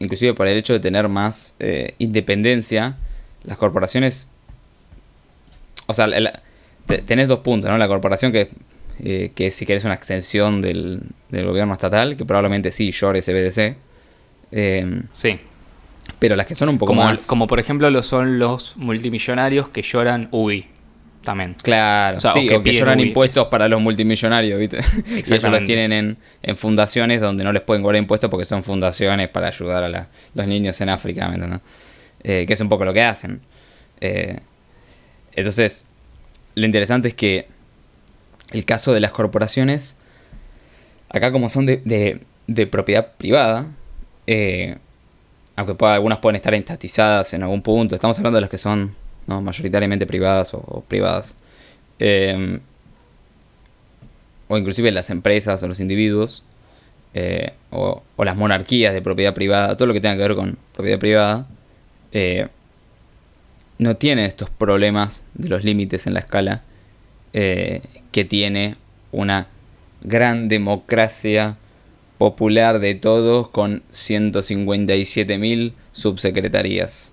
inclusive por el hecho de tener más eh, independencia, las corporaciones. O sea, tenés dos puntos, ¿no? La corporación que eh, que si querés una extensión del, gobierno estatal, que probablemente sí llore CBDC.
Eh, sí.
Pero las que son un poco
como,
más.
Como por ejemplo lo son los multimillonarios que lloran UI también.
Claro, sí, o que, lloran impuestos para los multimillonarios, ¿viste? y ellos los tienen en, fundaciones donde no les pueden cobrar impuestos porque son fundaciones para ayudar a los niños en África, ¿me eh, que es un poco lo que hacen. entonces, lo interesante es que el caso de las corporaciones, acá como son de, de, propiedad privada, eh, aunque algunas pueden estar estatizadas en algún punto, estamos hablando de las que son mayoritariamente privadas o, privadas, eh, o inclusive las empresas o los individuos, eh, o, las monarquías de propiedad privada, todo lo que tenga que ver con propiedad privada, no tienen estos problemas de los límites en la escala que tiene una gran democracia popular de todos con 157.000 subsecretarías.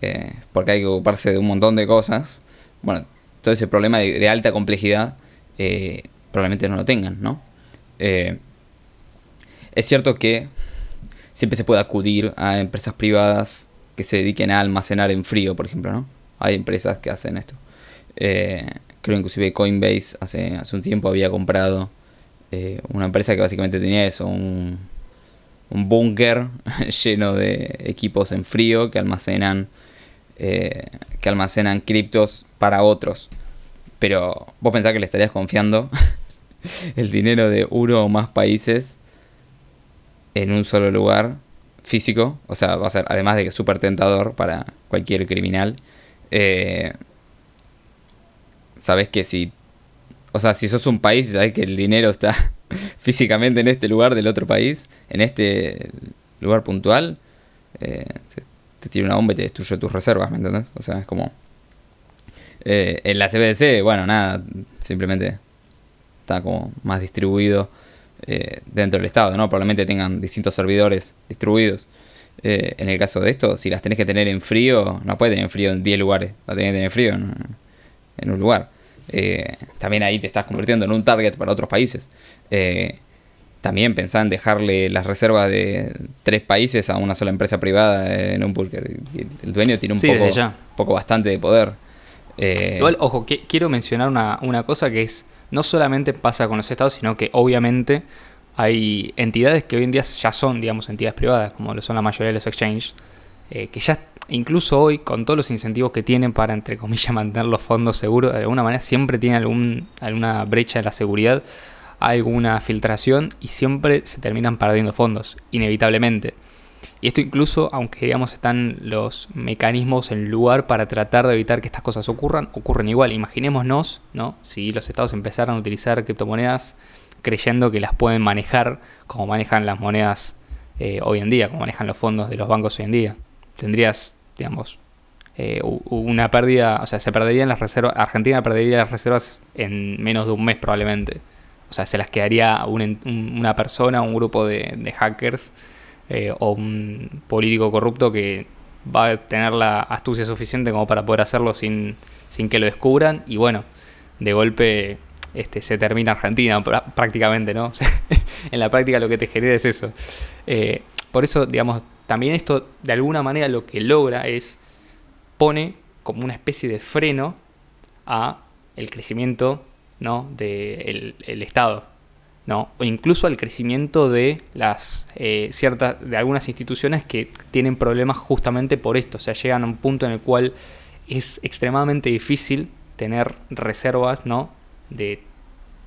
Eh, porque hay que ocuparse de un montón de cosas. Bueno, todo ese problema de, alta complejidad eh, probablemente no lo tengan, ¿no? Eh, es cierto que siempre se puede acudir a empresas privadas que se dediquen a almacenar en frío, por ejemplo, ¿no? Hay empresas que hacen esto creo inclusive Coinbase hace, hace un tiempo había comprado eh, una empresa que básicamente tenía eso, un, un búnker lleno de equipos en frío que almacenan eh, que almacenan criptos para otros. Pero vos pensás que le estarías confiando el dinero de uno o más países en un solo lugar físico. O sea, va a ser, además de que súper tentador para cualquier criminal. Eh, sabes que si. O sea, si sos un país y sabes que el dinero está físicamente en este lugar del otro país, en este lugar puntual, eh, te, tira una bomba y te destruye tus reservas, ¿me entendés? O sea, es como. Eh, en la CBDC, bueno, nada, simplemente está como más distribuido eh, dentro del Estado, ¿no? Probablemente tengan distintos servidores distribuidos. en el caso de esto, si las tenés que tener en frío, no puedes tener en frío en 10 lugares, la tenés que tener en frío en un lugar. Eh, también ahí te estás convirtiendo en un target para otros países. Eh, también pensá en dejarle las reservas de tres países a una sola empresa privada en un bunker. El dueño tiene un poco, poco bastante de poder.
Eh, Igual, ojo, quiero mencionar una, una cosa que es, no solamente pasa con los estados, sino que obviamente hay entidades que hoy en día ya son, digamos, entidades privadas, como lo son la mayoría de los exchanges, que ya incluso hoy, con todos los incentivos que tienen para, entre comillas, mantener los fondos seguros, de alguna manera siempre tiene alguna brecha en la seguridad. alguna filtración y siempre se terminan perdiendo fondos, inevitablemente. Y esto incluso, aunque digamos están los mecanismos en lugar para tratar de evitar que estas cosas ocurran, ocurren igual. Imaginémonos, ¿no? Si los estados empezaran a utilizar criptomonedas creyendo que las pueden manejar como manejan las monedas eh, hoy en día, como manejan los fondos de los bancos hoy en día. Tendrías, digamos, eh, una pérdida, o sea, se perderían las reservas, Argentina perdería las reservas en menos de un mes probablemente. O sea, se las quedaría una persona, un grupo de, hackers eh, o un político corrupto que va a tener la astucia suficiente como para poder hacerlo sin, sin que lo descubran. Y bueno, de golpe este, se termina Argentina prácticamente, ¿no? en la práctica lo que te genera es eso. Eh, por eso, digamos, también esto de alguna manera lo que logra es pone como una especie de freno a el crecimiento ¿no? del el Estado. ¿no? O incluso al crecimiento de las eh, ciertas. de algunas instituciones que tienen problemas justamente por esto. O sea, llegan a un punto en el cual es extremadamente difícil tener reservas, ¿no? de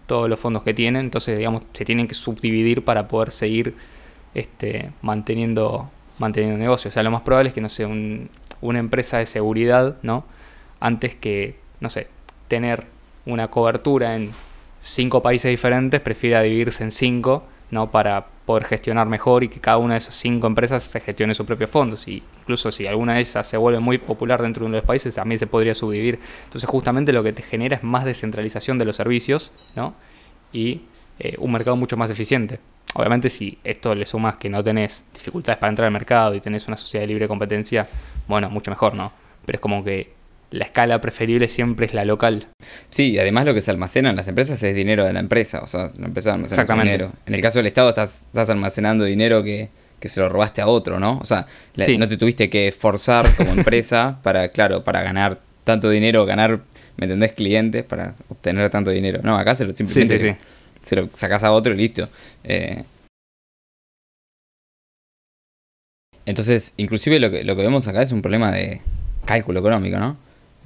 todos los fondos que tienen, entonces digamos se tienen que subdividir para poder seguir este, manteniendo, manteniendo negocios. O sea, lo más probable es que, no sé, una empresa de seguridad, ¿no? Antes que, no sé, tener una cobertura en cinco países diferentes, prefiera dividirse en cinco, ¿no? Para poder gestionar mejor y que cada una de esas cinco empresas se gestione sus propios fondos. Y incluso si alguna de esas se vuelve muy popular dentro de uno de los países, también se podría subdividir. Entonces, justamente lo que te genera es más descentralización de los servicios, ¿no? Y eh, un mercado mucho más eficiente. Obviamente si esto le sumas que no tenés dificultades para entrar al mercado y tenés una sociedad de libre competencia, bueno, mucho mejor, ¿no? Pero es como que la escala preferible siempre es la local.
Sí, y además lo que se almacena en las empresas es dinero de la empresa, o sea, la empresa almacena dinero. En el caso del Estado estás, estás almacenando dinero que, se lo robaste a otro, ¿no? O sea, no te tuviste que forzar como empresa para, claro, para ganar tanto dinero, ganar, ¿me entendés? Clientes para obtener tanto dinero. No, acá se lo simplemente se lo sacas a otro y listo. Eh, entonces, inclusive lo que, lo que vemos acá es un problema de cálculo económico, ¿no?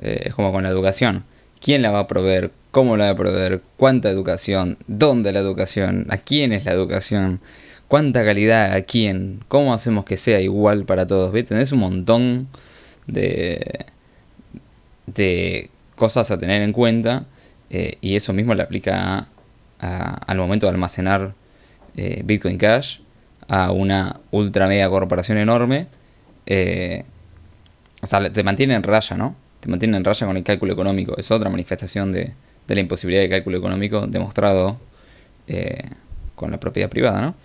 Eh, es como con la educación. ¿Quién la va a proveer? ¿Cómo la va a proveer? ¿Cuánta educación? ¿Dónde la educación? ¿A quién es la educación? ¿Cuánta calidad? ¿A quién? ¿Cómo hacemos que sea igual para todos? ¿Ves? Tenés un montón de, de cosas a tener en cuenta eh, y eso mismo le aplica al momento de almacenar eh, Bitcoin Cash a una ultra mega corporación enorme. o sea, te mantiene en raya, ¿no? te mantienen en raya con el cálculo económico. Es otra manifestación de, la imposibilidad de cálculo económico demostrado eh, con la propiedad privada, ¿no?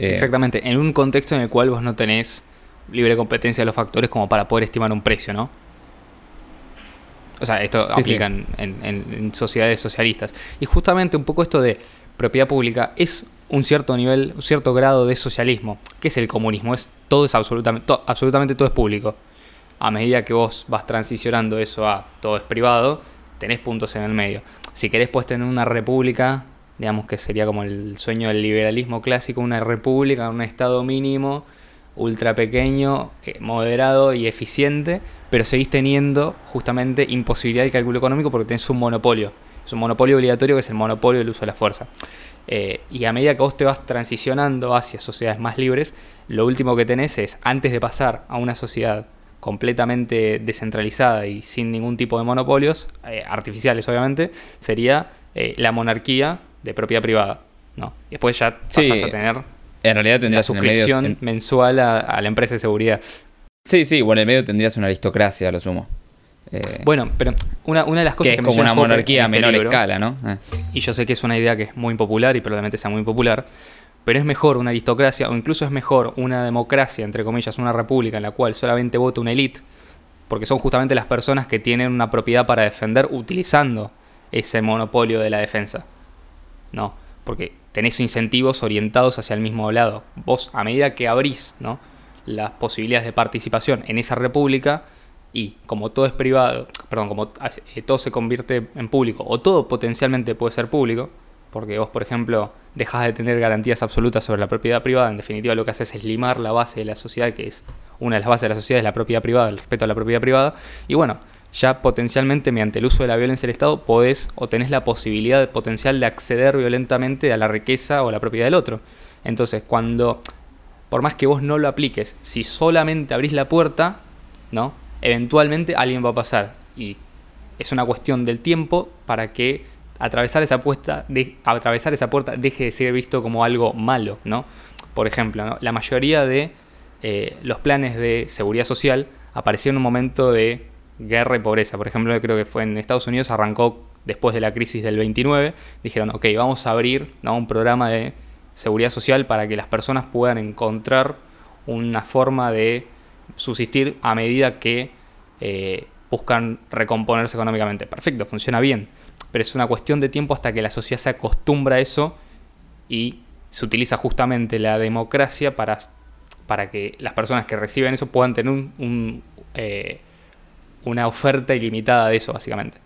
Eh, Exactamente, en un contexto en el cual vos no tenés libre competencia de los factores como para poder estimar un precio, ¿no? O sea, esto aplica En, sociedades socialistas. Y justamente un poco esto de propiedad pública es un cierto nivel, un cierto grado de socialismo. ¿Qué es el comunismo? Es todo es absolutamente, absolutamente todo es público a medida que vos vas transicionando eso a todo es privado, tenés puntos en el medio. Si querés, puedes tener una república, digamos que sería como el sueño del liberalismo clásico, una república, un estado mínimo, ultra pequeño, eh, moderado y eficiente, pero seguís teniendo justamente imposibilidad de cálculo económico porque tenés un monopolio. Es un monopolio obligatorio que es el monopolio del uso de la fuerza. Eh, y a medida que vos te vas transicionando hacia sociedades más libres, lo último que tenés es, antes de pasar a una sociedad completamente descentralizada y sin ningún tipo de monopolios, eh, artificiales obviamente, sería eh, la monarquía de propiedad privada. ¿no? Y después ya pasas a tener
en realidad tendrías
la suscripción mensual a, la empresa de seguridad.
Sí, sí, bueno, en el medio tendrías una aristocracia, a lo sumo.
Eh, bueno, pero una, de las cosas
que, es como una monarquía a este menor escala, ¿no?
Y yo sé que es una idea que es muy impopular y probablemente sea muy popular, pero es mejor una aristocracia o incluso es mejor una democracia, entre comillas, una república en la cual solamente vota una élite, porque son justamente las personas que tienen una propiedad para defender utilizando ese monopolio de la defensa. No, porque tenés incentivos orientados hacia el mismo lado. Vos, a medida que abrís ¿no? las posibilidades de participación en esa república, y como todo es privado, perdón, como eh, todo se convierte en público, o todo potencialmente puede ser público, porque vos, por ejemplo, dejas de tener garantías absolutas sobre la propiedad privada, en definitiva lo que haces es limar la base de la sociedad, que es una de las bases de la sociedad, es la propiedad privada, el respeto a la propiedad privada, y bueno, ya potencialmente mediante el uso de la violencia del Estado podés o tenés la posibilidad potencial de acceder violentamente a la riqueza o la propiedad del otro. Entonces, cuando, por más que vos no lo apliques, si solamente abrís la puerta, ¿no? Eventualmente alguien va a pasar. Y es una cuestión del tiempo para que atravesar esa, puerta, de, atravesar esa puerta deje de ser visto como algo malo, ¿no? Por ejemplo, la mayoría de eh, los planes de seguridad social aparecieron en un momento de guerra y pobreza. Por ejemplo, creo que fue en Estados Unidos, arrancó después de la crisis del 29, dijeron, ok, vamos a abrir un programa de seguridad social para que las personas puedan encontrar una forma de subsistir a medida que eh, buscan recomponerse económicamente. Perfecto, funciona bien, pero es una cuestión de tiempo hasta que la sociedad se acostumbra a eso y se utiliza justamente la democracia para, para que las personas que reciben eso puedan tener un, eh, una oferta ilimitada de eso, básicamente.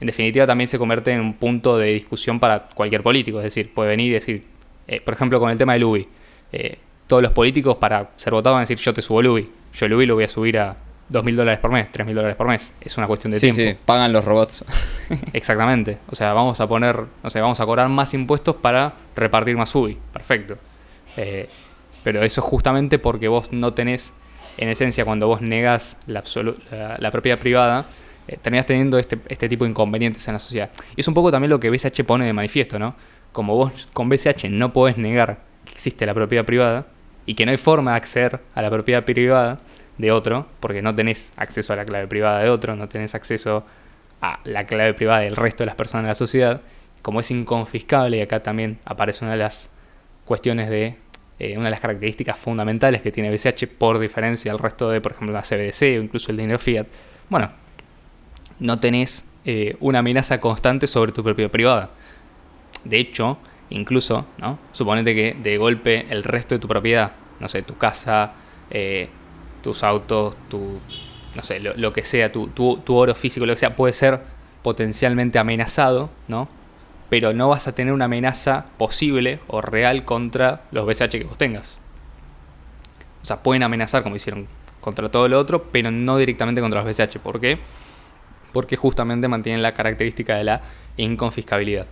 En definitiva, también se convierte en un punto de discusión para cualquier político. Es decir, puede venir y decir, eh, por ejemplo, con el tema del UBI, eh, todos los políticos para ser votados van a decir, yo te subo el UBI. Yo el UBI lo voy a subir a 2.000 dólares por mes, 3.000 dólares por mes. Es una cuestión de tiempo. Sí,
pagan los robots.
Exactamente. O sea, vamos a poner, no sé, vamos a cobrar más impuestos para repartir más UBI. Perfecto. Eh, pero eso es justamente porque vos no tenés en esencia, cuando vos negas la, propiedad privada, eh, terminás teniendo este, este, tipo de inconvenientes en la sociedad. Y es un poco también lo que BCH pone de manifiesto, ¿no? Como vos con BCH no podés negar que existe la propiedad privada y que no hay forma de acceder a la propiedad privada de otro, porque no tenés acceso a la clave privada de otro, no tenés acceso a la clave privada del resto de las personas de la sociedad, como es inconfiscable, y acá también aparece una de las cuestiones de eh, una de las características fundamentales que tiene BCH por diferencia al resto de, por ejemplo, la CBDC o incluso el dinero fiat, bueno, no tenés eh, una amenaza constante sobre tu propiedad privada. De hecho, incluso, ¿no? Suponete que de golpe el resto de tu propiedad, no sé, tu casa, eh, tus autos, tu, no sé, lo, lo que sea, tu, tu, tu, oro físico, lo que sea, puede ser potencialmente amenazado, ¿no? Pero no vas a tener una amenaza posible o real contra los BCH que vos tengas. O sea, pueden amenazar como hicieron contra todo lo otro, pero no directamente contra los BCH. ¿Por qué? Porque justamente mantienen la característica de la inconfiscabilidad.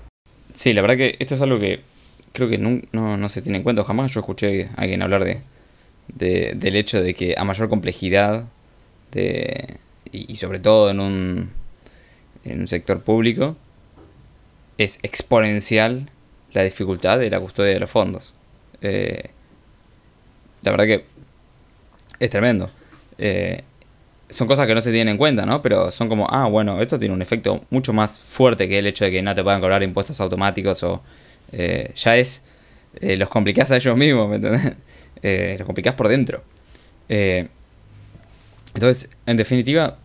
Sí, la verdad que esto es algo que creo que no, se tiene en cuenta. Jamás yo escuché a alguien hablar de, del hecho de que a mayor complejidad de, y, sobre todo en un, en un sector público, es exponencial la dificultad de la custodia de los fondos. Eh, la verdad que es tremendo. Eh, son cosas que no se tienen en cuenta, ¿no? Pero son como, ah, bueno, esto tiene un efecto mucho más fuerte que el hecho de que no te puedan cobrar impuestos automáticos o eh, ya es, los complicás a ellos mismos, ¿me entendés? los complicás por dentro. entonces, en definitiva,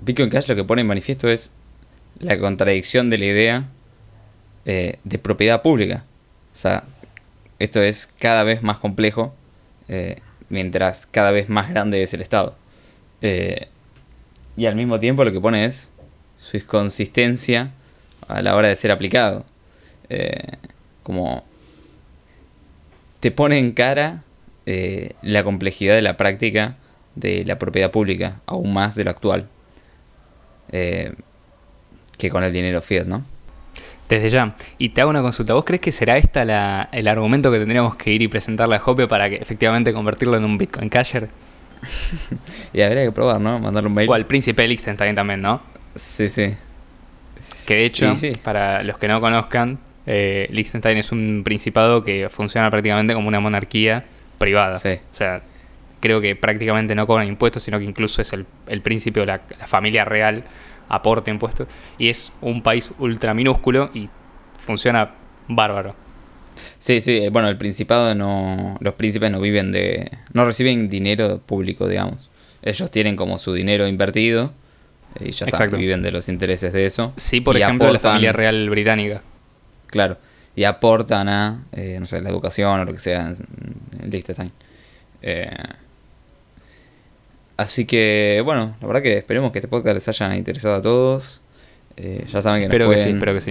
Bitcoin Cash lo que pone en manifiesto es la contradicción de la idea eh, de propiedad pública. O sea, esto es cada vez más complejo eh, mientras cada vez más grande es el Estado. Eh, y al mismo tiempo lo que pone es su inconsistencia a la hora de ser aplicado. como te pone en cara la complejidad de la práctica de la propiedad pública, aún más de lo actual, que con el dinero fiat, ¿no?
Desde ya. Y te hago una consulta. ¿Vos crees que será esta la, el argumento que tendríamos que ir y presentarle a Jope para que efectivamente convertirlo en un Bitcoin Casher?
y habría que probar, ¿no? Mandarle un mail.
O al príncipe Liechtenstein también, ¿no?
Sí, sí.
Que de hecho, para los que no conozcan, eh, Liechtenstein es un principado que funciona prácticamente como una monarquía privada.
Sí.
O sea, creo que prácticamente no cobran impuestos, sino que incluso es el, el príncipe o la, la familia real aporte impuestos. Y es un país ultra minúsculo y funciona bárbaro.
Sí, sí, eh, bueno, el Principado no. Los príncipes no viven de. No reciben dinero público, digamos. Ellos tienen como su dinero invertido y ya está, viven de los intereses de eso.
Sí, por ejemplo, la familia real británica.
Claro, y aportan a, eh, no sé, la educación o lo que sea en, Liechtenstein. Eh, Así que, bueno, la verdad que esperemos que este podcast les haya interesado a todos. Eh, ya saben que
espero nos pueden, que sí, espero que sí.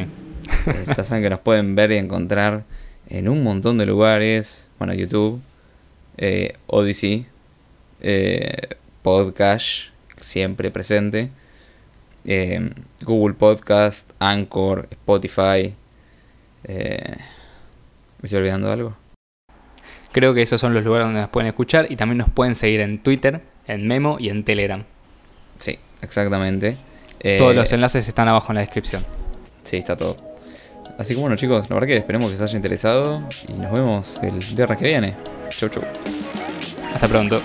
Eh, ya saben que nos pueden ver y encontrar en un montón de lugares. Bueno, YouTube, eh, Odyssey, Podcast, siempre presente. eh, Google Podcast, Anchor, Spotify. Eh, ¿Me estoy olvidando algo?
Creo que esos son los lugares donde nos pueden escuchar y también nos pueden seguir en Twitter, en Memo y en Telegram.
Sí, exactamente.
Todos los enlaces están abajo en la descripción.
Sí, está todo. Así que bueno chicos, la verdad que esperemos que os haya interesado y nos vemos el viernes que viene. Chau chau.
Hasta pronto.